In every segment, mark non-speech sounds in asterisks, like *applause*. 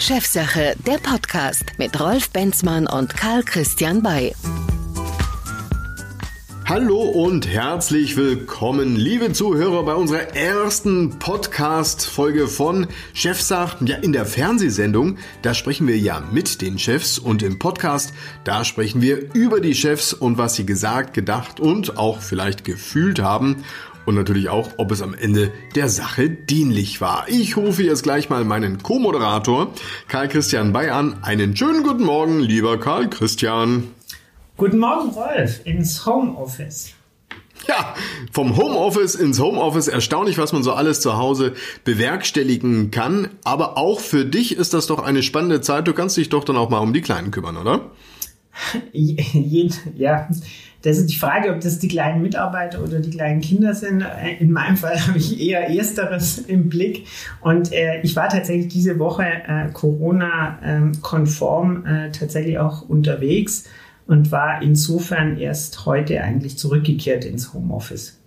Chefsache, der Podcast mit Rolf Benzmann und Karl Christian Bay. Hallo und herzlich willkommen, liebe Zuhörer, bei unserer ersten Podcast-Folge von Chefsach. Ja, in der Fernsehsendung, da sprechen wir ja mit den Chefs und im Podcast, da sprechen wir über die Chefs und was sie gesagt, gedacht und auch vielleicht gefühlt haben und natürlich auch, ob es am Ende der Sache dienlich war. Ich rufe jetzt gleich mal meinen Co-Moderator Karl Christian Bay an. Einen schönen guten Morgen, lieber Karl Christian. Guten Morgen, Rolf, ins Homeoffice. Ja, vom Homeoffice ins Homeoffice. Erstaunlich, was man so alles zu Hause bewerkstelligen kann. Aber auch für dich ist das doch eine spannende Zeit. Du kannst dich doch dann auch mal um die Kleinen kümmern, oder? Ja, das ist die Frage, ob das die kleinen Mitarbeiter oder die kleinen Kinder sind. In meinem Fall *laughs* habe ich eher Ersteres im Blick. Und äh, ich war tatsächlich diese Woche äh, Corona-konform äh, tatsächlich auch unterwegs und war insofern erst heute eigentlich zurückgekehrt ins Homeoffice.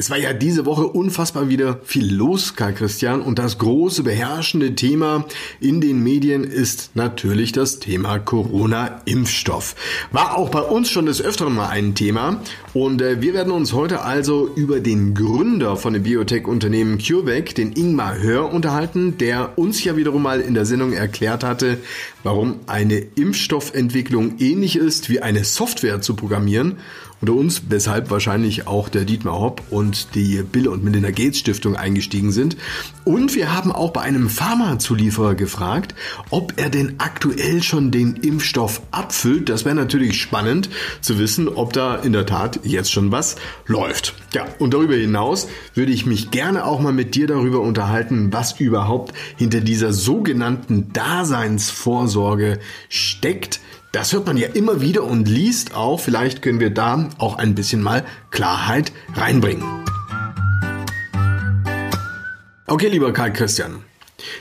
Es war ja diese Woche unfassbar wieder viel los, Karl Christian, und das große beherrschende Thema in den Medien ist natürlich das Thema Corona-Impfstoff. War auch bei uns schon des Öfteren mal ein Thema. Und äh, wir werden uns heute also über den Gründer von dem Biotech-Unternehmen CureVac, den Ingmar Hör, unterhalten, der uns ja wiederum mal in der Sendung erklärt hatte, warum eine Impfstoffentwicklung ähnlich ist wie eine Software zu programmieren unter uns, weshalb wahrscheinlich auch der Dietmar Hopp und die Bill und Melinda Gates Stiftung eingestiegen sind. Und wir haben auch bei einem Pharmazulieferer gefragt, ob er denn aktuell schon den Impfstoff abfüllt. Das wäre natürlich spannend zu wissen, ob da in der Tat jetzt schon was läuft. Ja, und darüber hinaus würde ich mich gerne auch mal mit dir darüber unterhalten, was überhaupt hinter dieser sogenannten Daseinsvorsorge steckt. Das hört man ja immer wieder und liest auch. Vielleicht können wir da auch ein bisschen mal Klarheit reinbringen. Okay, lieber Karl Christian.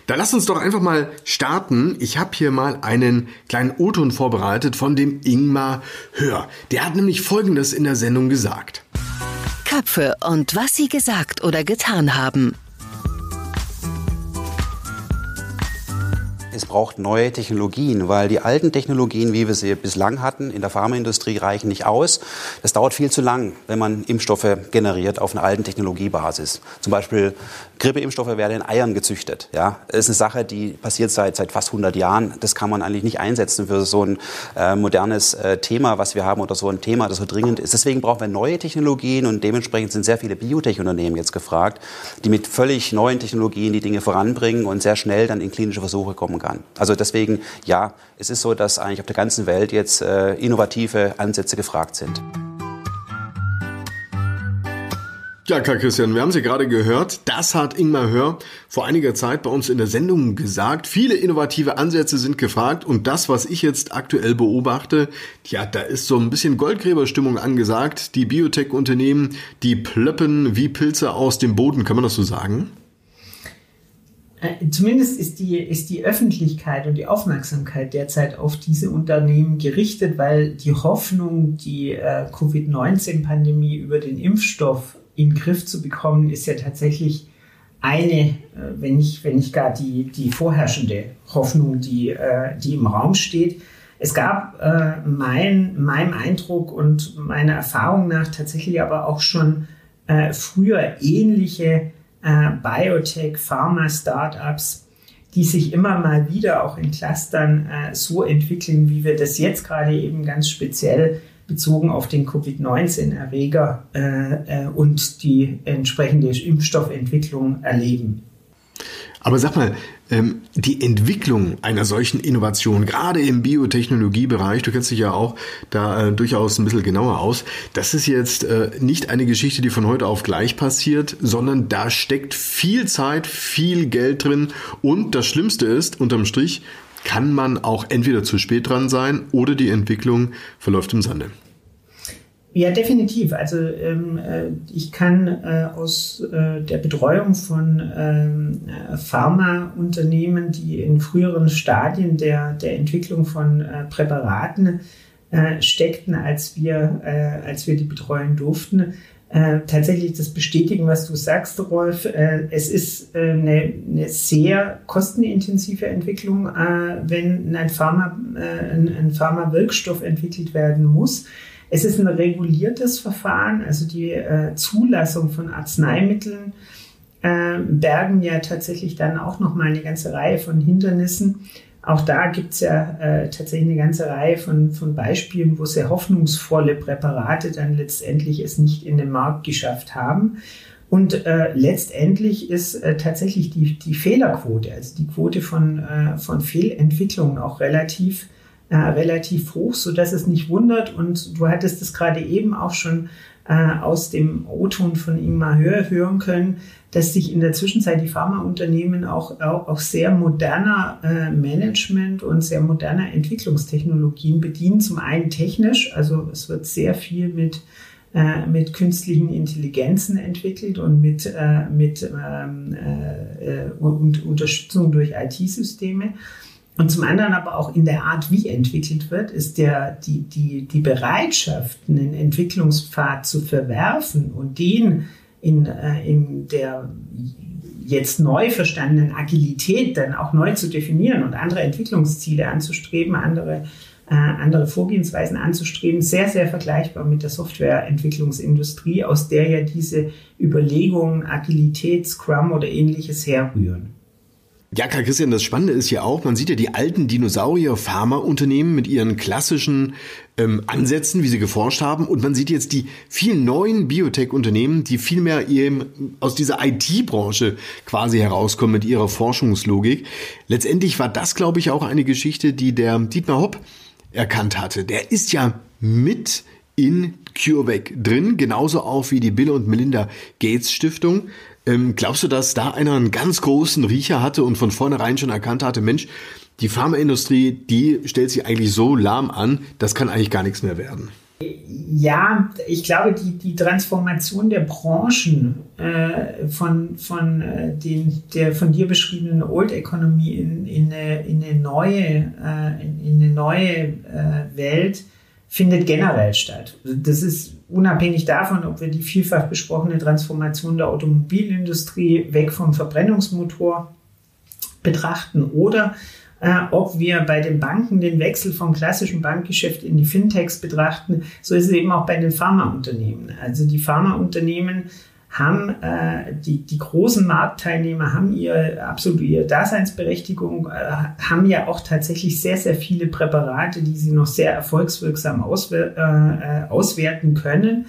Da lass uns doch einfach mal starten. Ich habe hier mal einen kleinen O-Ton vorbereitet von dem Ingmar Hör. Der hat nämlich Folgendes in der Sendung gesagt. Köpfe und was sie gesagt oder getan haben. Braucht neue Technologien, weil die alten Technologien, wie wir sie bislang hatten, in der Pharmaindustrie reichen nicht aus. Das dauert viel zu lang, wenn man Impfstoffe generiert auf einer alten Technologiebasis. Zum Beispiel Grippeimpfstoffe werden in Eiern gezüchtet. Ja, das ist eine Sache, die passiert seit, seit fast 100 Jahren. Das kann man eigentlich nicht einsetzen für so ein äh, modernes äh, Thema, was wir haben oder so ein Thema, das so dringend ist. Deswegen brauchen wir neue Technologien und dementsprechend sind sehr viele Biotech-Unternehmen jetzt gefragt, die mit völlig neuen Technologien die Dinge voranbringen und sehr schnell dann in klinische Versuche kommen kann. Also deswegen, ja, es ist so, dass eigentlich auf der ganzen Welt jetzt äh, innovative Ansätze gefragt sind. Ja, Karl Christian, wir haben Sie gerade gehört. Das hat Ingmar Hör vor einiger Zeit bei uns in der Sendung gesagt. Viele innovative Ansätze sind gefragt und das, was ich jetzt aktuell beobachte, ja, da ist so ein bisschen Goldgräberstimmung angesagt. Die Biotech-Unternehmen, die plöppen wie Pilze aus dem Boden. Kann man das so sagen? Äh, zumindest ist die, ist die Öffentlichkeit und die Aufmerksamkeit derzeit auf diese Unternehmen gerichtet, weil die Hoffnung, die äh, Covid-19-Pandemie über den Impfstoff in den Griff zu bekommen, ist ja tatsächlich eine, äh, wenn nicht, wenn nicht gar die, die vorherrschende Hoffnung, die, äh, die im Raum steht. Es gab äh, mein, meinem Eindruck und meiner Erfahrung nach tatsächlich aber auch schon äh, früher ähnliche äh, Biotech, Pharma-Startups, die sich immer mal wieder auch in Clustern äh, so entwickeln, wie wir das jetzt gerade eben ganz speziell bezogen auf den Covid-19-Erreger äh, äh, und die entsprechende Impfstoffentwicklung erleben. Aber sag mal, ähm, die Entwicklung einer solchen Innovation, gerade im Biotechnologiebereich, du kennst dich ja auch da äh, durchaus ein bisschen genauer aus, das ist jetzt äh, nicht eine Geschichte, die von heute auf gleich passiert, sondern da steckt viel Zeit, viel Geld drin und das Schlimmste ist, unterm Strich, kann man auch entweder zu spät dran sein oder die Entwicklung verläuft im Sande. Ja, definitiv. Also ähm, äh, ich kann äh, aus äh, der Betreuung von ähm, äh, Pharmaunternehmen, die in früheren Stadien der, der Entwicklung von äh, Präparaten äh, steckten, als wir, als wir die betreuen durften, tatsächlich das bestätigen, was du sagst, Rolf. Es ist eine, eine, sehr kostenintensive Entwicklung, wenn ein, Pharma, ein, ein Pharma-Wirkstoff entwickelt werden muss. Es ist ein reguliertes Verfahren, also die äh, Zulassung von Arzneimitteln bergen ja tatsächlich dann auch noch mal eine ganze Reihe von Hindernissen. Auch da gibt es ja äh, tatsächlich eine ganze Reihe von, von Beispielen, wo sehr hoffnungsvolle Präparate dann letztendlich es nicht in den Markt geschafft haben. Und äh, letztendlich ist äh, tatsächlich die, die Fehlerquote, also die Quote von, äh, von Fehlentwicklungen auch relativ, äh, relativ hoch, so dass es nicht wundert. Und du hattest es gerade eben auch schon äh, aus dem O-Ton von Ingmar Höher hören können, dass sich in der Zwischenzeit die Pharmaunternehmen auch, auch, auch sehr moderner äh, Management und sehr moderner Entwicklungstechnologien bedienen. Zum einen technisch, also es wird sehr viel mit äh, mit künstlichen Intelligenzen entwickelt und mit, äh, mit ähm, äh, äh und Unterstützung durch IT-Systeme. Und zum anderen aber auch in der Art, wie entwickelt wird, ist der, die, die, die Bereitschaft, einen Entwicklungspfad zu verwerfen und den in, äh, in der jetzt neu verstandenen Agilität dann auch neu zu definieren und andere Entwicklungsziele anzustreben, andere, äh, andere Vorgehensweisen anzustreben, sehr, sehr vergleichbar mit der Softwareentwicklungsindustrie, aus der ja diese Überlegungen Agilität, Scrum oder ähnliches herrühren. Ja, Karl Christian, das Spannende ist ja auch, man sieht ja die alten Dinosaurier-Pharmaunternehmen mit ihren klassischen ähm, Ansätzen, wie sie geforscht haben, und man sieht jetzt die vielen neuen Biotech-Unternehmen, die viel mehr aus dieser IT-Branche quasi herauskommen mit ihrer Forschungslogik. Letztendlich war das, glaube ich, auch eine Geschichte, die der Dietmar Hopp erkannt hatte. Der ist ja mit in CureVac drin, genauso auch wie die Bill und Melinda Gates Stiftung. Ähm, glaubst du, dass da einer einen ganz großen Riecher hatte und von vornherein schon erkannt hatte, Mensch, die Pharmaindustrie, die stellt sich eigentlich so lahm an, das kann eigentlich gar nichts mehr werden? Ja, ich glaube, die, die Transformation der Branchen äh, von, von, äh, den, der von dir beschriebenen Old Economy in, in, eine, in eine neue, äh, in, in, eine neue äh, Welt findet generell statt. Das ist unabhängig davon, ob wir die vielfach besprochene Transformation der Automobilindustrie weg vom Verbrennungsmotor betrachten oder äh, ob wir bei den Banken den Wechsel vom klassischen Bankgeschäft in die Fintechs betrachten, so ist es eben auch bei den Pharmaunternehmen. Also die Pharmaunternehmen haben äh, die, die großen Marktteilnehmer haben ihr absolut ihre Daseinsberechtigung, äh, haben ja auch tatsächlich sehr, sehr viele Präparate, die sie noch sehr erfolgswirksam auswer äh, äh, auswerten können.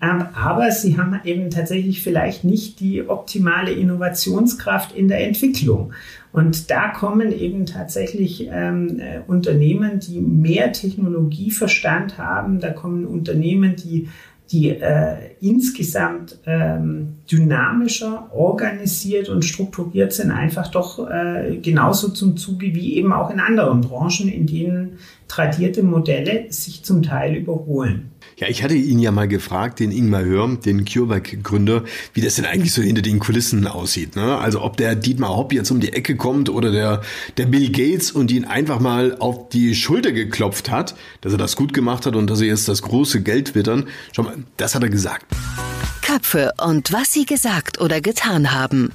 Ähm, aber sie haben eben tatsächlich vielleicht nicht die optimale Innovationskraft in der Entwicklung. Und da kommen eben tatsächlich ähm, äh, Unternehmen, die mehr Technologieverstand haben, da kommen Unternehmen, die die äh, insgesamt ähm, dynamischer, organisiert und strukturiert sind, einfach doch äh, genauso zum Zuge wie eben auch in anderen Branchen, in denen tradierte Modelle sich zum Teil überholen. Ja, ich hatte ihn ja mal gefragt, den Ingmar Hör, den CureVac-Gründer, wie das denn eigentlich so hinter den Kulissen aussieht. Ne? Also ob der Dietmar Hopp jetzt um die Ecke kommt oder der, der Bill Gates und ihn einfach mal auf die Schulter geklopft hat, dass er das gut gemacht hat und dass er jetzt das große Geld wittern. Schau mal, das hat er gesagt. Köpfe und was sie gesagt oder getan haben.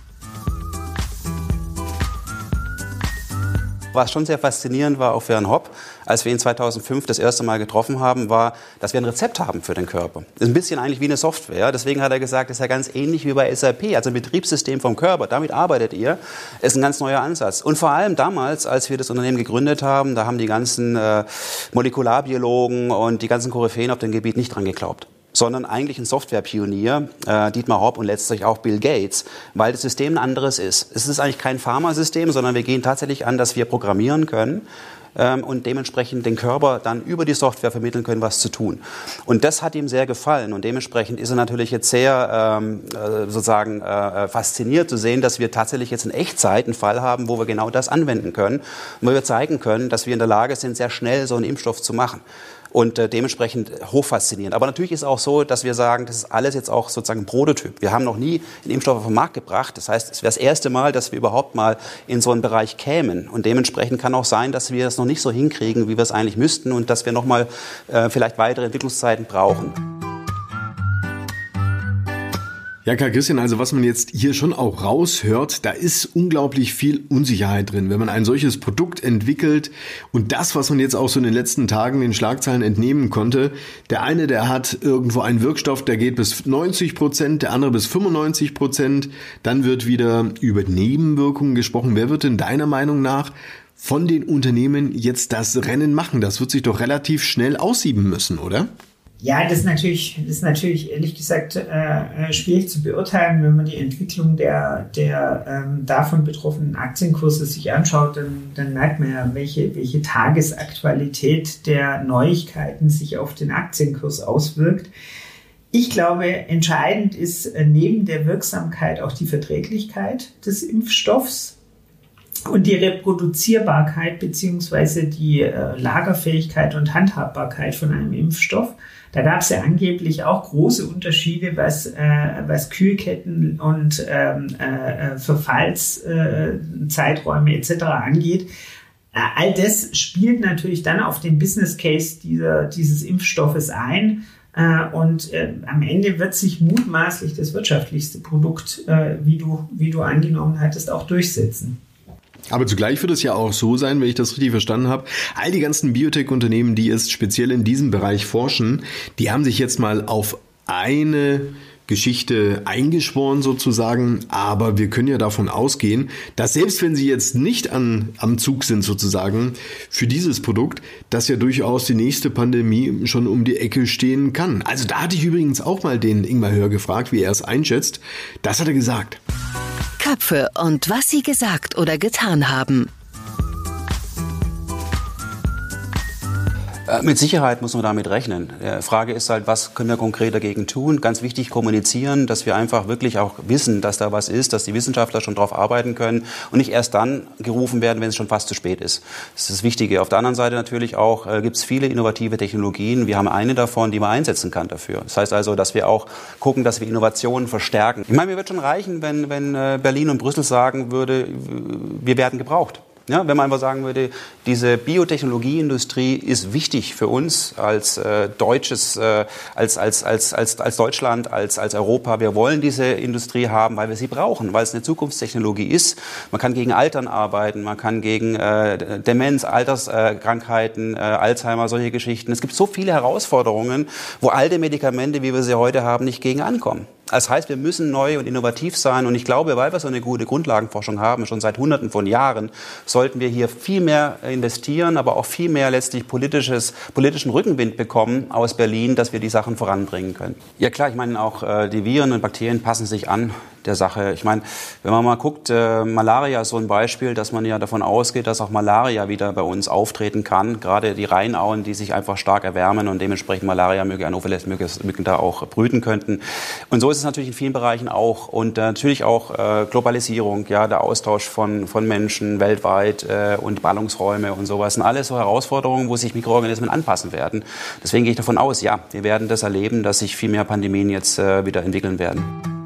Was schon sehr faszinierend war auch für Herrn Hopp, als wir ihn 2005 das erste Mal getroffen haben, war, dass wir ein Rezept haben für den Körper. Das ist ein bisschen eigentlich wie eine Software. Deswegen hat er gesagt, das ist ja ganz ähnlich wie bei SAP, also ein Betriebssystem vom Körper. Damit arbeitet ihr. Ist ein ganz neuer Ansatz. Und vor allem damals, als wir das Unternehmen gegründet haben, da haben die ganzen äh, Molekularbiologen und die ganzen Koryphäen auf dem Gebiet nicht dran geglaubt sondern eigentlich ein Softwarepionier, äh, Dietmar Hopp und letztlich auch Bill Gates, weil das System ein anderes ist. Es ist eigentlich kein Pharmasystem, sondern wir gehen tatsächlich an, dass wir programmieren können ähm, und dementsprechend den Körper dann über die Software vermitteln können, was zu tun. Und das hat ihm sehr gefallen und dementsprechend ist er natürlich jetzt sehr ähm, äh, sozusagen äh, fasziniert zu sehen, dass wir tatsächlich jetzt in Echtzeit einen Fall haben, wo wir genau das anwenden können wo wir zeigen können, dass wir in der Lage sind, sehr schnell so einen Impfstoff zu machen und äh, dementsprechend hochfaszinierend. Aber natürlich ist auch so, dass wir sagen, das ist alles jetzt auch sozusagen ein Prototyp. Wir haben noch nie einen Impfstoff auf den Markt gebracht. Das heißt, es wäre das erste Mal, dass wir überhaupt mal in so einen Bereich kämen. Und dementsprechend kann auch sein, dass wir das noch nicht so hinkriegen, wie wir es eigentlich müssten und dass wir noch mal äh, vielleicht weitere Entwicklungszeiten brauchen. Ja, Karl Christian, also was man jetzt hier schon auch raushört, da ist unglaublich viel Unsicherheit drin. Wenn man ein solches Produkt entwickelt und das, was man jetzt auch so in den letzten Tagen den Schlagzeilen entnehmen konnte, der eine, der hat irgendwo einen Wirkstoff, der geht bis 90 Prozent, der andere bis 95 Prozent, dann wird wieder über Nebenwirkungen gesprochen. Wer wird denn deiner Meinung nach von den Unternehmen jetzt das Rennen machen? Das wird sich doch relativ schnell aussieben müssen, oder? Ja, das ist natürlich, das ist natürlich ehrlich gesagt äh, äh, schwierig zu beurteilen, wenn man die Entwicklung der, der ähm, davon betroffenen Aktienkurse sich anschaut, dann, dann merkt man ja, welche, welche Tagesaktualität der Neuigkeiten sich auf den Aktienkurs auswirkt. Ich glaube, entscheidend ist äh, neben der Wirksamkeit auch die Verträglichkeit des Impfstoffs und die Reproduzierbarkeit beziehungsweise die äh, Lagerfähigkeit und Handhabbarkeit von einem Impfstoff. Da gab es ja angeblich auch große Unterschiede, was, äh, was Kühlketten und ähm, äh, Verfallszeiträume äh, etc. angeht. Äh, all das spielt natürlich dann auf den Business Case dieser, dieses Impfstoffes ein. Äh, und äh, am Ende wird sich mutmaßlich das wirtschaftlichste Produkt, äh, wie, du, wie du angenommen hattest, auch durchsetzen. Aber zugleich wird es ja auch so sein, wenn ich das richtig verstanden habe, all die ganzen Biotech-Unternehmen, die es speziell in diesem Bereich forschen, die haben sich jetzt mal auf eine Geschichte eingeschworen sozusagen, aber wir können ja davon ausgehen, dass selbst wenn sie jetzt nicht an, am Zug sind sozusagen für dieses Produkt, dass ja durchaus die nächste Pandemie schon um die Ecke stehen kann. Also da hatte ich übrigens auch mal den Ingmar Hör gefragt, wie er es einschätzt. Das hat er gesagt. Köpfe und was sie gesagt oder getan haben. Mit Sicherheit muss man damit rechnen. Die Frage ist halt, was können wir konkret dagegen tun? Ganz wichtig kommunizieren, dass wir einfach wirklich auch wissen, dass da was ist, dass die Wissenschaftler schon darauf arbeiten können und nicht erst dann gerufen werden, wenn es schon fast zu spät ist. Das ist das Wichtige. Auf der anderen Seite natürlich auch äh, gibt es viele innovative Technologien. Wir haben eine davon, die man einsetzen kann dafür. Das heißt also, dass wir auch gucken, dass wir Innovationen verstärken. Ich meine, mir wird schon reichen, wenn, wenn äh, Berlin und Brüssel sagen würde, wir werden gebraucht. Ja, wenn man einfach sagen würde, diese Biotechnologieindustrie ist wichtig für uns als äh, deutsches, äh, als, als, als, als, als Deutschland, als, als Europa. Wir wollen diese Industrie haben, weil wir sie brauchen, weil es eine Zukunftstechnologie ist. Man kann gegen Altern arbeiten, man kann gegen äh, Demenz, Alterskrankheiten, äh, Alzheimer, solche Geschichten. Es gibt so viele Herausforderungen, wo alte Medikamente, wie wir sie heute haben, nicht gegen ankommen. Das heißt, wir müssen neu und innovativ sein. Und ich glaube, weil wir so eine gute Grundlagenforschung haben, schon seit Hunderten von Jahren, sollten wir hier viel mehr investieren, aber auch viel mehr letztlich politisches, politischen Rückenwind bekommen aus Berlin, dass wir die Sachen voranbringen können. Ja klar, ich meine auch äh, die Viren und Bakterien passen sich an der Sache. Ich meine, wenn man mal guckt, äh, Malaria ist so ein Beispiel, dass man ja davon ausgeht, dass auch Malaria wieder bei uns auftreten kann. Gerade die Rheinauen, die sich einfach stark erwärmen und dementsprechend Malaria-Mücken, Anopheles-Mücken da auch brüten könnten. Und so ist es natürlich in vielen Bereichen auch. Und äh, natürlich auch äh, Globalisierung, ja, der Austausch von, von Menschen weltweit äh, und Ballungsräume und sowas sind alles so Herausforderungen, wo sich Mikroorganismen anpassen werden. Deswegen gehe ich davon aus, ja, wir werden das erleben, dass sich viel mehr Pandemien jetzt äh, wieder entwickeln werden.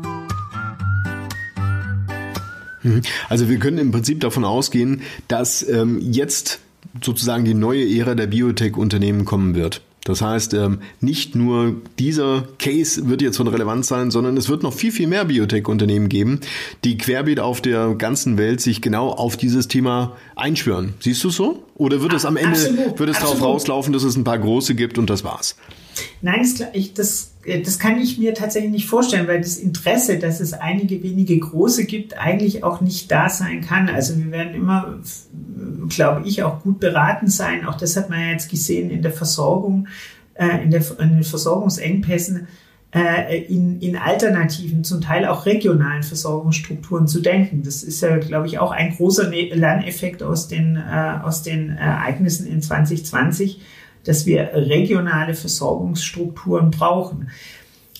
Mhm. Also wir können im Prinzip davon ausgehen, dass ähm, jetzt sozusagen die neue Ära der Biotech-Unternehmen kommen wird. Das heißt, ähm, nicht nur dieser Case wird jetzt von Relevanz sein, sondern es wird noch viel, viel mehr Biotech-Unternehmen geben, die querbeet auf der ganzen Welt sich genau auf dieses Thema einschwören. Siehst du so? Oder wird es am Ende, Absolut. wird es darauf rauslaufen, dass es ein paar große gibt und das war's? Nein, das, ich, das, äh, das kann ich mir tatsächlich nicht vorstellen, weil das Interesse, dass es einige wenige große gibt, eigentlich auch nicht da sein kann. Also wir werden immer, glaube ich, auch gut beraten sein. Auch das hat man ja jetzt gesehen in der Versorgung, äh, in, der, in den Versorgungsengpässen, äh, in, in alternativen, zum Teil auch regionalen Versorgungsstrukturen zu denken. Das ist ja, glaube ich, auch ein großer Lerneffekt aus den, aus den Ereignissen in 2020 dass wir regionale Versorgungsstrukturen brauchen.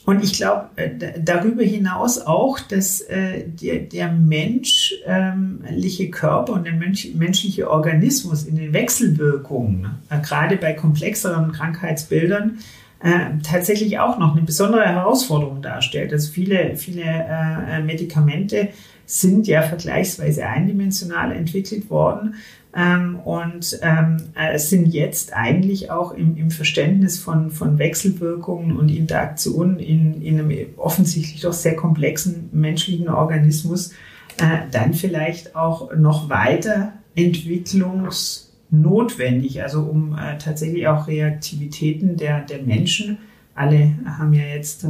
Und ich glaube äh, darüber hinaus auch, dass äh, der, der menschliche Körper und der Mensch, menschliche Organismus in den Wechselwirkungen, äh, gerade bei komplexeren Krankheitsbildern, äh, tatsächlich auch noch eine besondere Herausforderung darstellt. Also viele, viele äh, Medikamente sind ja vergleichsweise eindimensional entwickelt worden Ähm, und ähm, äh, sind jetzt eigentlich auch im, im Verständnis von, von Wechselwirkungen und Interaktionen in, in einem offensichtlich doch sehr komplexen menschlichen Organismus äh, dann vielleicht auch noch weiter entwicklungsnotwendig, also um äh, tatsächlich auch Reaktivitäten der, der Menschen. Alle haben ja jetzt äh,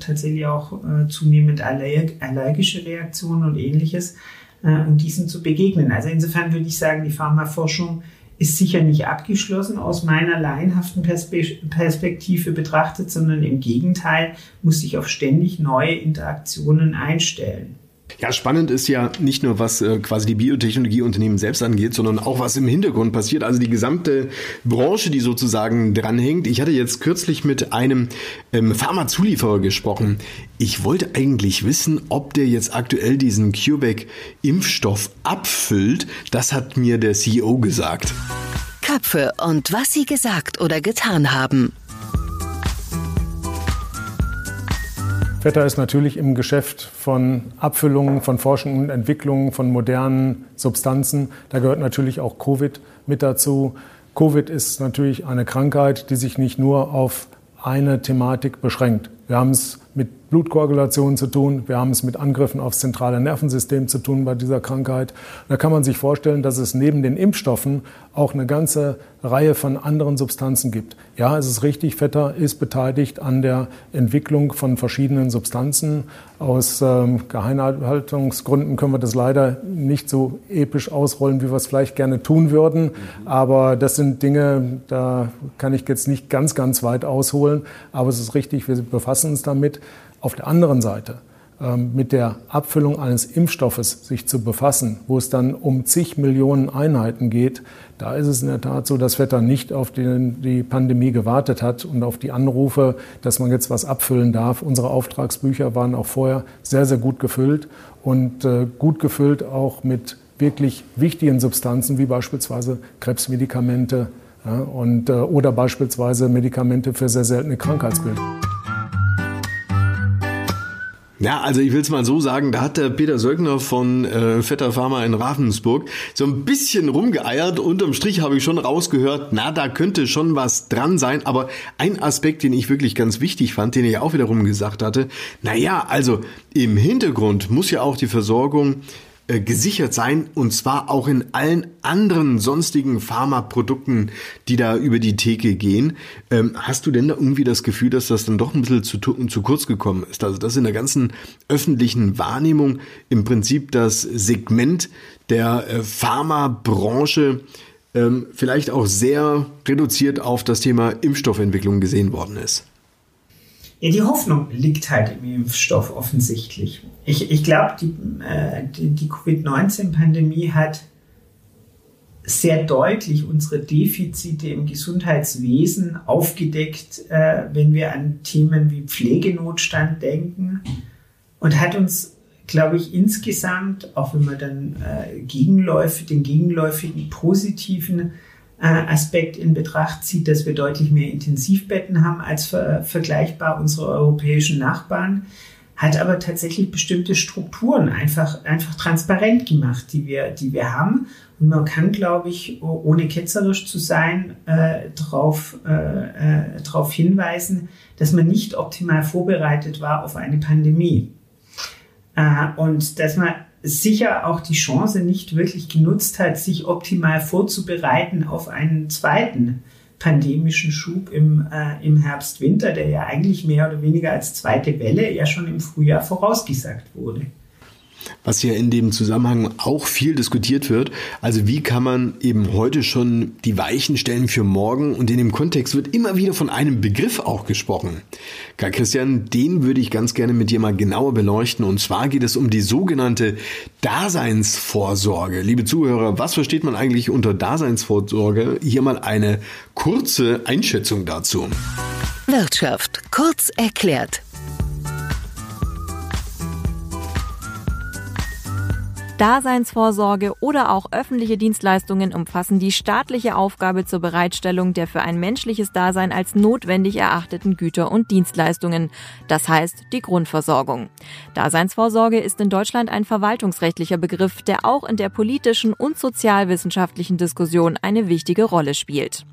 tatsächlich auch äh, zunehmend allergische Reaktionen und ähnliches äh, um diesen zu begegnen. Also insofern würde ich sagen, die Pharmaforschung ist sicher nicht abgeschlossen aus meiner laienhaften Perspektive betrachtet, sondern im Gegenteil muss sich auf ständig neue Interaktionen einstellen. Ja, spannend ist ja nicht nur, was äh, quasi die Biotechnologieunternehmen selbst angeht, sondern auch, was im Hintergrund passiert. Also die gesamte Branche, die sozusagen dranhängt. Ich hatte jetzt kürzlich mit einem ähm, Pharmazulieferer gesprochen. Ich wollte eigentlich wissen, ob der jetzt aktuell diesen CureVac-Impfstoff abfüllt. Das hat mir der CEO gesagt. Köpfe und was sie gesagt oder getan haben. Vetter ist natürlich im Geschäft von Abfüllungen, von Forschung und Entwicklung von modernen Substanzen. Da gehört natürlich auch Covid mit dazu. Covid ist natürlich eine Krankheit, die sich nicht nur auf eine Thematik beschränkt. Wir haben es mit Blutkoagulation zu tun, wir haben es mit Angriffen aufs zentrale Nervensystem zu tun bei dieser Krankheit. Da kann man sich vorstellen, dass es neben den Impfstoffen auch eine ganze Reihe von anderen Substanzen gibt. Ja, es ist richtig, Vetter ist beteiligt an der Entwicklung von verschiedenen Substanzen. Aus ähm, Geheimhaltungsgründen können wir das leider nicht so episch ausrollen, wie wir es vielleicht gerne tun würden. Mhm. Aber das sind Dinge, da kann ich jetzt nicht ganz, ganz weit ausholen. Aber es ist richtig, wir befassen uns damit. Auf der anderen Seite ähm, mit der Abfüllung eines Impfstoffes sich zu befassen, wo es dann um zig Millionen Einheiten geht, da ist es in der Tat so, dass Vetter nicht auf die, die Pandemie gewartet hat und auf die Anrufe, dass man jetzt was abfüllen darf. Unsere Auftragsbücher waren auch vorher sehr, sehr gut gefüllt und äh, gut gefüllt auch mit wirklich wichtigen Substanzen wie beispielsweise Krebsmedikamente ja, und, äh, oder beispielsweise Medikamente für sehr seltene Krankheitsbilder. Ja, also ich will es mal so sagen, da hat der Peter Söckner von äh, Vetter Pharma in Ravensburg so ein bisschen rumgeeiert. Unterm Strich habe ich schon rausgehört, na, da könnte schon was dran sein. Aber ein Aspekt, den ich wirklich ganz wichtig fand, den ich auch wiederum gesagt hatte, na ja, also im Hintergrund muss ja auch die Versorgung äh, gesichert sein und zwar auch in allen anderen sonstigen Pharmaprodukten, die da über die Theke gehen. Ähm, hast du denn da irgendwie das Gefühl, dass das dann doch ein bisschen zu, zu kurz gekommen ist? Also dass in der ganzen öffentlichen Wahrnehmung im Prinzip das Segment der äh, Pharmabranche ähm, vielleicht auch sehr reduziert auf das Thema Impfstoffentwicklung gesehen worden ist. Ja, die Hoffnung liegt halt im Impfstoff offensichtlich. Ich, ich glaube, die, äh, die, die Covid-19-Pandemie hat sehr deutlich unsere Defizite im Gesundheitswesen aufgedeckt, äh, wenn wir an Themen wie Pflegenotstand denken und hat uns, glaube ich, insgesamt, auch wenn man dann äh, Gegenläufe, den gegenläufigen positiven äh, Aspekt in Betracht zieht, dass wir deutlich mehr Intensivbetten haben als ver vergleichbar unsere europäischen Nachbarn, hat aber tatsächlich bestimmte Strukturen einfach, einfach transparent gemacht, die wir, die wir haben. Und man kann, glaube ich, ohne ketzerisch zu sein, äh, darauf äh, äh, drauf hinweisen, dass man nicht optimal vorbereitet war auf eine Pandemie. Äh, und dass man sicher auch die Chance nicht wirklich genutzt hat, sich optimal vorzubereiten auf einen zweiten pandemischen Schub im, äh, im Herbst-Winter, der ja eigentlich mehr oder weniger als zweite Welle ja schon im Frühjahr vorausgesagt wurde was ja in dem Zusammenhang auch viel diskutiert wird. Also wie kann man eben heute schon die Weichen stellen für morgen? Und in dem Kontext wird immer wieder von einem Begriff auch gesprochen. Karl Christian, den würde ich ganz gerne mit dir mal genauer beleuchten. Und zwar geht es um die sogenannte Daseinsvorsorge. Liebe Zuhörer, was versteht man eigentlich unter Daseinsvorsorge? Hier mal eine kurze Einschätzung dazu. Wirtschaft kurz erklärt. Daseinsvorsorge oder auch öffentliche Dienstleistungen umfassen die staatliche Aufgabe zur Bereitstellung der für ein menschliches Dasein als notwendig erachteten Güter und Dienstleistungen. Das heißt die Grundversorgung. Daseinsvorsorge ist in Deutschland ein verwaltungsrechtlicher Begriff, der auch in der politischen und sozialwissenschaftlichen Diskussion eine wichtige Rolle spielt.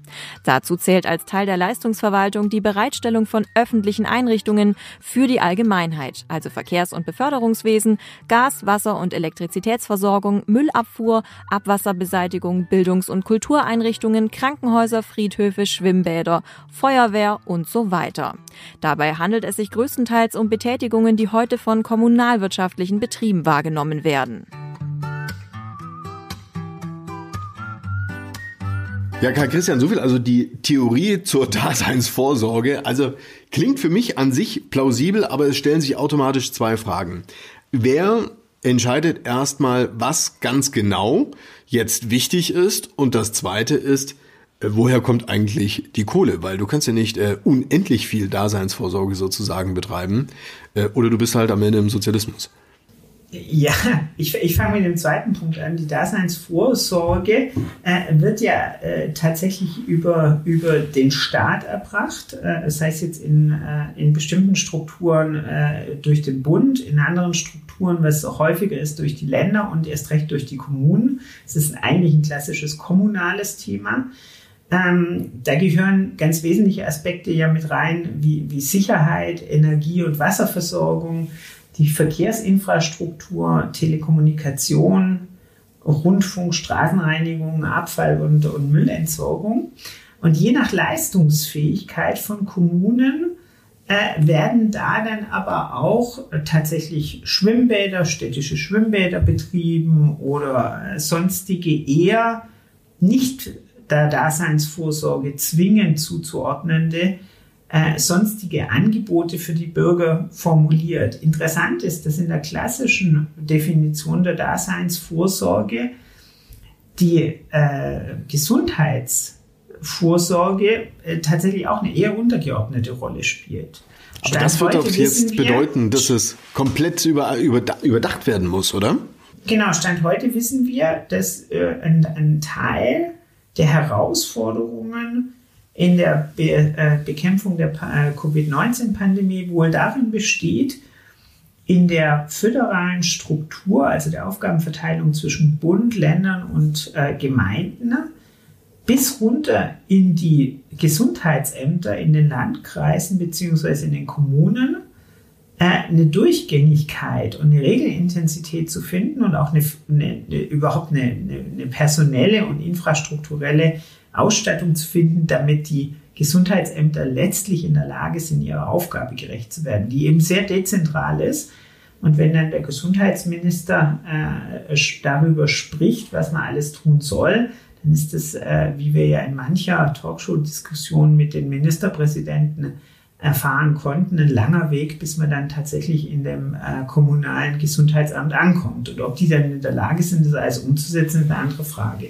Dazu zählt als Teil der Leistungsverwaltung die Bereitstellung von öffentlichen Einrichtungen für die Allgemeinheit, also Verkehrs- und Beförderungswesen, Gas, Wasser und Elektrizitätsversorgung, Müllabfuhr, Abwasserbeseitigung, Bildungs- und Kultureinrichtungen, Krankenhäuser, Friedhöfe, Schwimmbäder, Feuerwehr und so weiter. Dabei handelt es sich größtenteils um Betätigungen, die heute von kommunalwirtschaftlichen Betrieben wahrgenommen werden. Ja, Karl Christian, so viel also die Theorie zur Daseinsvorsorge. Also klingt für mich an sich plausibel, aber es stellen sich automatisch zwei Fragen. Wer entscheidet erstmal, was ganz genau jetzt wichtig ist? Und das zweite ist, äh, woher kommt eigentlich die Kohle? Weil du kannst ja nicht äh, unendlich viel Daseinsvorsorge sozusagen betreiben. Äh, oder du bist halt am Ende im Sozialismus. Ja, ich, ich fange mit dem zweiten Punkt an. Die Daseinsvorsorge äh, wird ja äh, tatsächlich über, über den Staat erbracht. Äh, das heißt jetzt in, äh, in bestimmten Strukturen äh, durch den Bund, in anderen Strukturen, was häufiger ist, durch die Länder und erst recht durch die Kommunen. Es ist eigentlich ein klassisches kommunales Thema. Ähm, da gehören ganz wesentliche Aspekte ja mit rein, wie, wie Sicherheit, Energie- und Wasserversorgung die Verkehrsinfrastruktur, Telekommunikation, Rundfunk, Straßenreinigung, Abfall- und, und Müllentsorgung. Und je nach Leistungsfähigkeit von Kommunen äh, werden da dann aber auch tatsächlich Schwimmbäder, städtische Schwimmbäder betrieben oder äh, sonstige eher nicht der Daseinsvorsorge zwingend zuzuordnende äh, sonstige Angebote für die Bürger formuliert. Interessant ist, dass in der klassischen Definition der Daseinsvorsorge die äh, Gesundheitsvorsorge äh, tatsächlich auch eine eher untergeordnete Rolle spielt. Aber Stand das wird doch jetzt wir, bedeuten, dass es komplett über, über, überdacht werden muss, oder? Genau, Stand heute wissen wir, dass äh, ein, ein Teil der Herausforderungen in der Be äh, Bekämpfung der äh, Covid-19-Pandemie wohl darin besteht, in der föderalen Struktur, also der Aufgabenverteilung zwischen Bund, Ländern und äh, Gemeinden, bis runter in die Gesundheitsämter in den Landkreisen bzw. in den Kommunen äh, eine Durchgängigkeit und eine Regelintensität zu finden und auch eine, eine, eine überhaupt eine, eine, personelle und infrastrukturelle Ausstattung zu finden, damit die Gesundheitsämter letztlich in der Lage sind, ihrer Aufgabe gerecht zu werden, die eben sehr dezentral ist. Und wenn dann der Gesundheitsminister äh, darüber spricht, was man alles tun soll, dann ist das, äh, wie wir ja in mancher Talkshow-Diskussion mit den Ministerpräsidenten erfahren konnten, ein langer Weg, bis man dann tatsächlich in dem äh, kommunalen Gesundheitsamt ankommt. Und ob die dann in der Lage sind, das alles umzusetzen, ist eine andere Frage.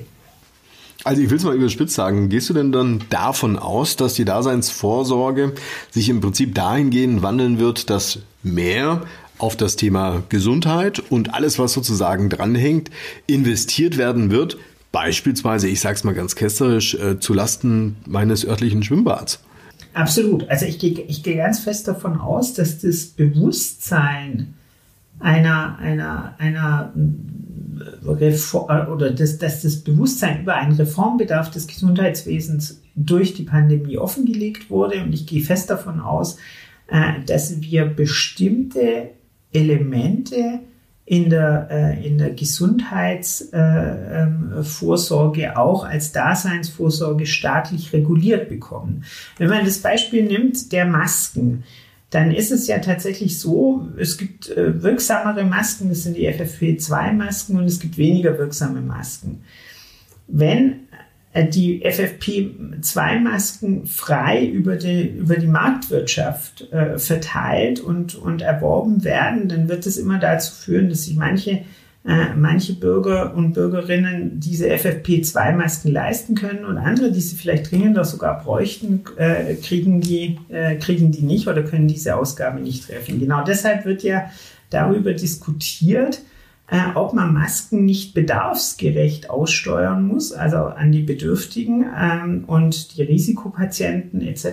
Also ich will es mal überspitzt sagen, gehst du denn dann davon aus, dass die Daseinsvorsorge sich im Prinzip dahingehend wandeln wird, dass mehr auf das Thema Gesundheit und alles, was sozusagen dranhängt, investiert werden wird, beispielsweise, ich sage es mal ganz ketzerisch, äh, zu Lasten meines örtlichen Schwimmbads? Absolut. Also ich gehe ich geh ganz fest davon aus, dass das Bewusstsein einer, einer, einer Reform, oder dass, dass das Bewusstsein über einen Reformbedarf des Gesundheitswesens durch die Pandemie offengelegt wurde. Und ich gehe fest davon aus, äh, dass wir bestimmte Elemente in der, äh, in der Gesundheitsvorsorge äh, ähm, auch als Daseinsvorsorge staatlich reguliert bekommen. Wenn man das Beispiel nimmt der Masken, dann ist es ja tatsächlich so, es gibt äh, wirksamere Masken, das sind die FFP2-Masken und es gibt weniger wirksame Masken. Wenn äh, die FFP2-Masken frei über die, über die Marktwirtschaft äh, verteilt und, und erworben werden, dann wird es immer dazu führen, dass sich manche äh, manche Bürger und Bürgerinnen diese FFP2-Masken leisten können und andere, die sie vielleicht dringender sogar bräuchten, äh, kriegen, die, äh, kriegen die nicht oder können diese Ausgabe nicht treffen. Genau deshalb wird ja darüber diskutiert, äh, ob man Masken nicht bedarfsgerecht aussteuern muss, also an die Bedürftigen ähm, und die Risikopatienten etc.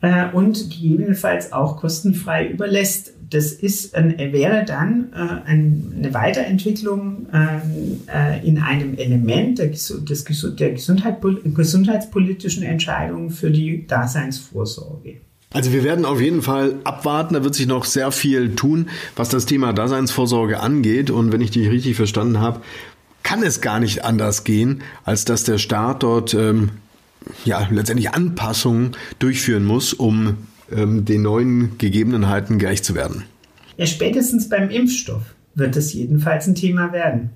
Äh, und gegebenenfalls auch kostenfrei überlässt. Das ist, äh, wäre dann äh, ein, eine Weiterentwicklung ähm, äh, in einem Element der, des, der Gesundheit, gesundheitspolitischen Entscheidungen für die Daseinsvorsorge. Also wir werden auf jeden Fall abwarten, da wird sich noch sehr viel tun, was das Thema Daseinsvorsorge angeht. Und wenn ich dich richtig verstanden habe, kann es gar nicht anders gehen, als dass der Staat dort ähm, ja letztendlich Anpassungen durchführen muss, um den neuen Gegebenheiten gerecht zu werden. Ja, spätestens beim Impfstoff wird es jedenfalls ein Thema werden.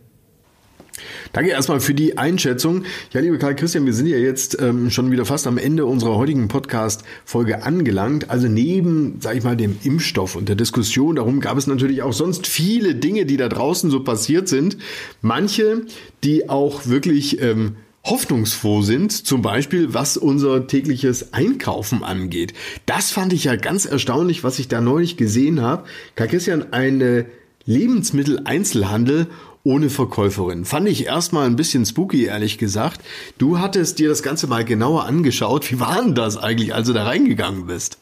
Danke erstmal für die Einschätzung. Ja, liebe Karl Christian, wir sind ja jetzt ähm, schon wieder fast am Ende unserer heutigen Podcast-Folge angelangt. Also neben, sag ich mal, dem Impfstoff und der Diskussion darum gab es natürlich auch sonst viele Dinge, die da draußen so passiert sind. Manche, die auch wirklich ähm, hoffnungsfroh sind, zum Beispiel was unser tägliches Einkaufen angeht. Das fand ich ja ganz erstaunlich, was ich da neulich gesehen habe. Karl Christian, eine Lebensmitteleinzelhandel ohne Verkäuferin. Fand ich erstmal ein bisschen spooky, ehrlich gesagt. Du hattest dir das Ganze mal genauer angeschaut. Wie war denn das eigentlich, als du da reingegangen bist?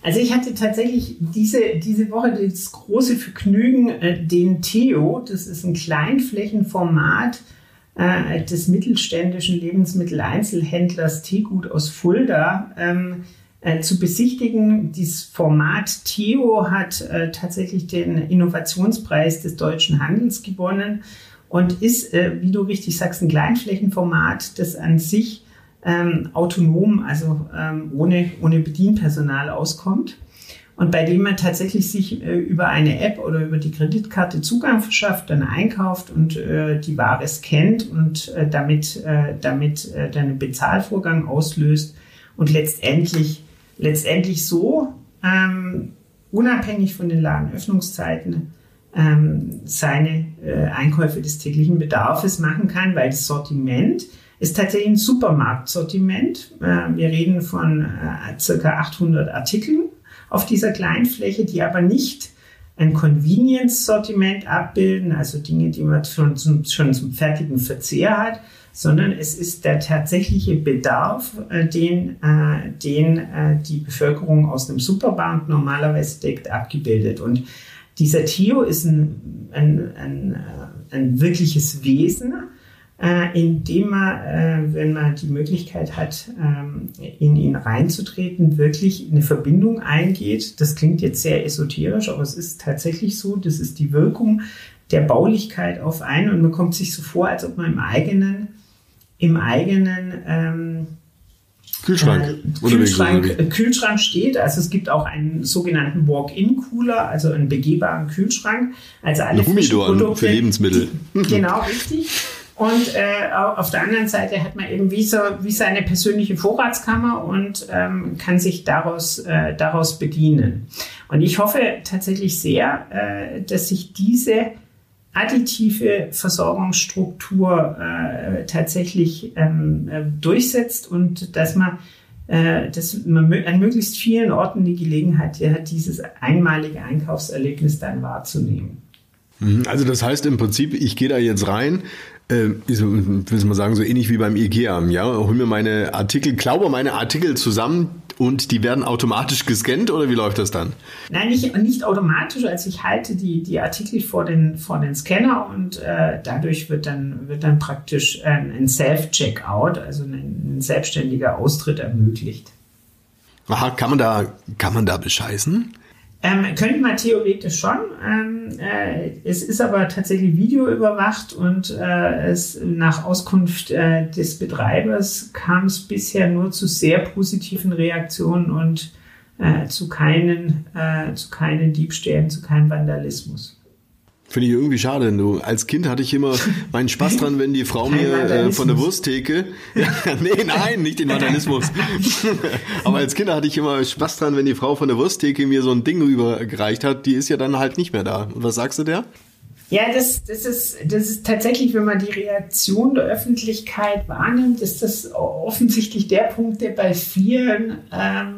Also ich hatte tatsächlich diese, diese Woche das große Vergnügen, äh, den Theo, das ist ein Kleinflächenformat äh, des mittelständischen Lebensmitteleinzelhändlers Teegut aus Fulda, ähm, äh, zu besichtigen. Dieses Format Theo hat äh, tatsächlich den Innovationspreis des deutschen Handels gewonnen und ist, äh, wie du richtig sagst, ein Kleinflächenformat, das an sich ähm, autonom, also ähm, ohne, ohne Bedienpersonal auskommt und bei dem man tatsächlich sich äh, über eine App oder über die Kreditkarte Zugang verschafft, dann einkauft und äh, die Ware scannt und äh, damit, damit dann einen Bezahlvorgang auslöst und letztendlich letztendlich so, ähm, unabhängig von den Ladenöffnungszeiten, ähm, seine Einkäufe des täglichen Bedarfs machen kann, weil das Sortiment ist tatsächlich ein Supermarktsortiment. Wir reden von circa 800 Artikeln auf dieser Kleinfläche, die aber nicht ein Convenience-Sortiment abbilden, also Dinge, die man schon zum, schon zum fertigen Verzehr hat, sondern es ist der tatsächliche Bedarf, äh, den, äh, den äh, die Bevölkerung aus einem Supermarkt normalerweise deckt, abgebildet. Und dieser Theo ist ein, ein, ein, ein wirkliches Wesen, äh, indem man, äh, wenn man die Möglichkeit hat, ähm, in ihn reinzutreten, wirklich eine Verbindung eingeht. Das klingt jetzt sehr esoterisch, aber es ist tatsächlich so. Das ist die Wirkung der Baulichkeit auf einen und man kommt sich so vor, als ob man im eigenen im eigenen ähm, Kühlschrank, äh, Kühlschrank, Kühlschrank steht. Also es gibt auch einen sogenannten Walk-in-Cooler, also einen begehbaren Kühlschrank. Also alle Humidor für Lebensmittel. Die, genau, *laughs* richtig. Und äh, auf der anderen Seite hat man eben wie, so, wie seine persönliche Vorratskammer und ähm, kann sich daraus, äh, daraus bedienen. Und ich hoffe tatsächlich sehr, äh, dass sich diese additive Versorgungsstruktur äh, tatsächlich ähm, äh, durchsetzt und dass man, äh, dass man an möglichst vielen Orten die Gelegenheit hat, dieses einmalige Einkaufserlebnis dann wahrzunehmen. Mhm. Also das heißt im Prinzip, ich gehe da jetzt rein, äh, so, will mal sagen, so ähnlich wie beim Ikea, ja, hol mir meine Artikel, glaube meine Artikel zusammen und die werden automatisch gescannt oder wie läuft das dann? Nein, nicht, nicht automatisch, also ich halte die, die Artikel vor den, vor den Scanner und äh, dadurch wird dann, wird dann praktisch ein, ein Self-Checkout, also ein, ein selbstständiger Austritt ermöglicht. Aha, kann man da, kann man da bescheißen? Ähm, könnte man theoretisch schon. Ähm, äh, es ist aber tatsächlich videoüberwacht und äh, es nach Auskunft äh, des Betreibers kam es bisher nur zu sehr positiven Reaktionen und äh, zu keinen, äh, zu keinen Diebstählen, zu keinem Vandalismus. Finde ich irgendwie schade. Du, als Kind hatte ich immer *laughs* meinen Spaß dran, wenn die Frau mir äh, von der Wursttheke. *laughs* Ja, nee, nein, nicht den Vandalismus. *laughs* Aber als Kind hatte ich immer Spaß dran, wenn die Frau von der Wursttheke mir so ein Ding rübergereicht hat. Die ist ja dann halt nicht mehr da. Und was sagst du der? Ja, das, das, ist, das ist tatsächlich, wenn man die Reaktion der Öffentlichkeit wahrnimmt, ist das offensichtlich der Punkt, der bei vielen ähm,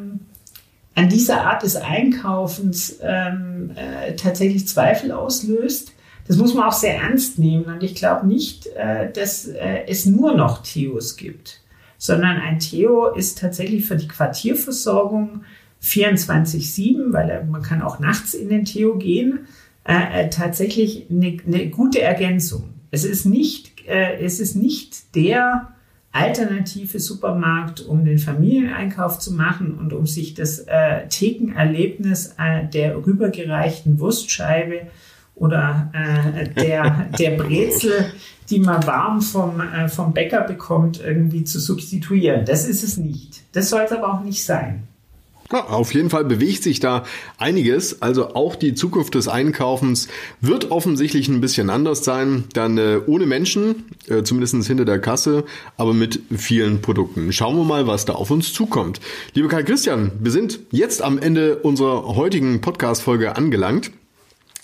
an dieser Art des Einkaufens ähm, äh, tatsächlich Zweifel auslöst. das muss man auch sehr ernst nehmen. Und ich glaube nicht, äh, dass äh, es nur noch Theos gibt, sondern ein Theo ist tatsächlich für die Quartierversorgung 24-7, weil er, man kann auch nachts in den Theo gehen, äh, äh, tatsächlich eine, eine, gute Ergänzung. Es ist nicht, äh, es ist nicht der alternative Supermarkt, um den Familieneinkauf zu machen und um sich das äh, Thekenerlebnis äh, der rübergereichten Wurstscheibe oder äh, der, *laughs* der Brezel, die man warm vom, äh, vom Bäcker bekommt, irgendwie zu substituieren. Das ist es nicht. Das soll es aber auch nicht sein. Ja, auf jeden Fall bewegt sich da einiges. Also auch die Zukunft des Einkaufens wird offensichtlich ein bisschen anders sein. Dann äh, ohne Menschen, äh, zumindest hinter der Kasse, aber mit vielen Produkten. Schauen wir mal, was da auf uns zukommt. Liebe Karl Christian, wir sind jetzt am Ende unserer heutigen Podcast-Folge angelangt.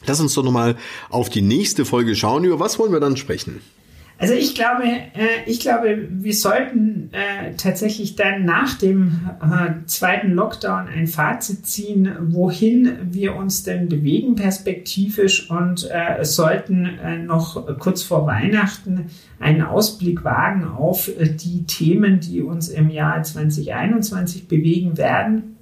Lass uns doch nochmal auf die nächste Folge schauen. Über was wollen wir dann sprechen? Also ich glaube, äh, ich glaube, wir sollten äh, tatsächlich dann nach dem äh, zweiten Lockdown ein Fazit ziehen, wohin wir uns denn bewegen perspektivisch und sollten noch kurz vor Weihnachten einen Ausblick wagen auf die Themen, die uns im Jahr 2021 bewegen werden.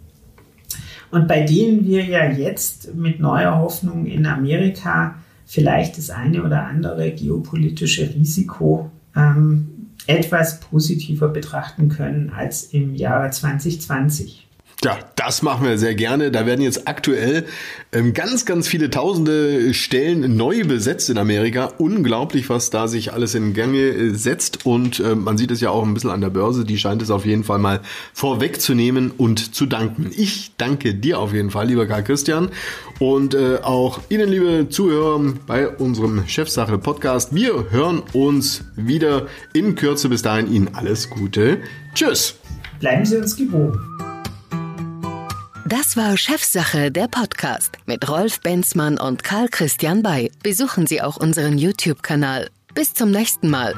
Und bei denen wir ja jetzt mit neuer Hoffnung in Amerika vielleicht das eine oder andere geopolitische Risiko ähm, etwas positiver betrachten können als im Jahre 2020. Ja, das machen wir sehr gerne. Da werden jetzt aktuell ähm, ganz, ganz viele tausende Stellen neu besetzt in Amerika. Unglaublich, was da sich alles in Gänge äh, setzt. Und äh, man sieht es ja auch ein bisschen an der Börse. Die scheint es auf jeden Fall mal vorwegzunehmen und zu danken. Ich danke dir auf jeden Fall, lieber Karl Christian. Und äh, auch Ihnen, liebe Zuhörer, bei unserem Chefsache Podcast. Wir hören uns wieder in Kürze. Bis dahin Ihnen alles Gute. Tschüss. Bleiben Sie uns gewogen. Das war Chefsache, der Podcast mit Rolf Benzmann und Karl Christian Bay. Besuchen Sie auch unseren YouTube-Kanal. Bis zum nächsten Mal.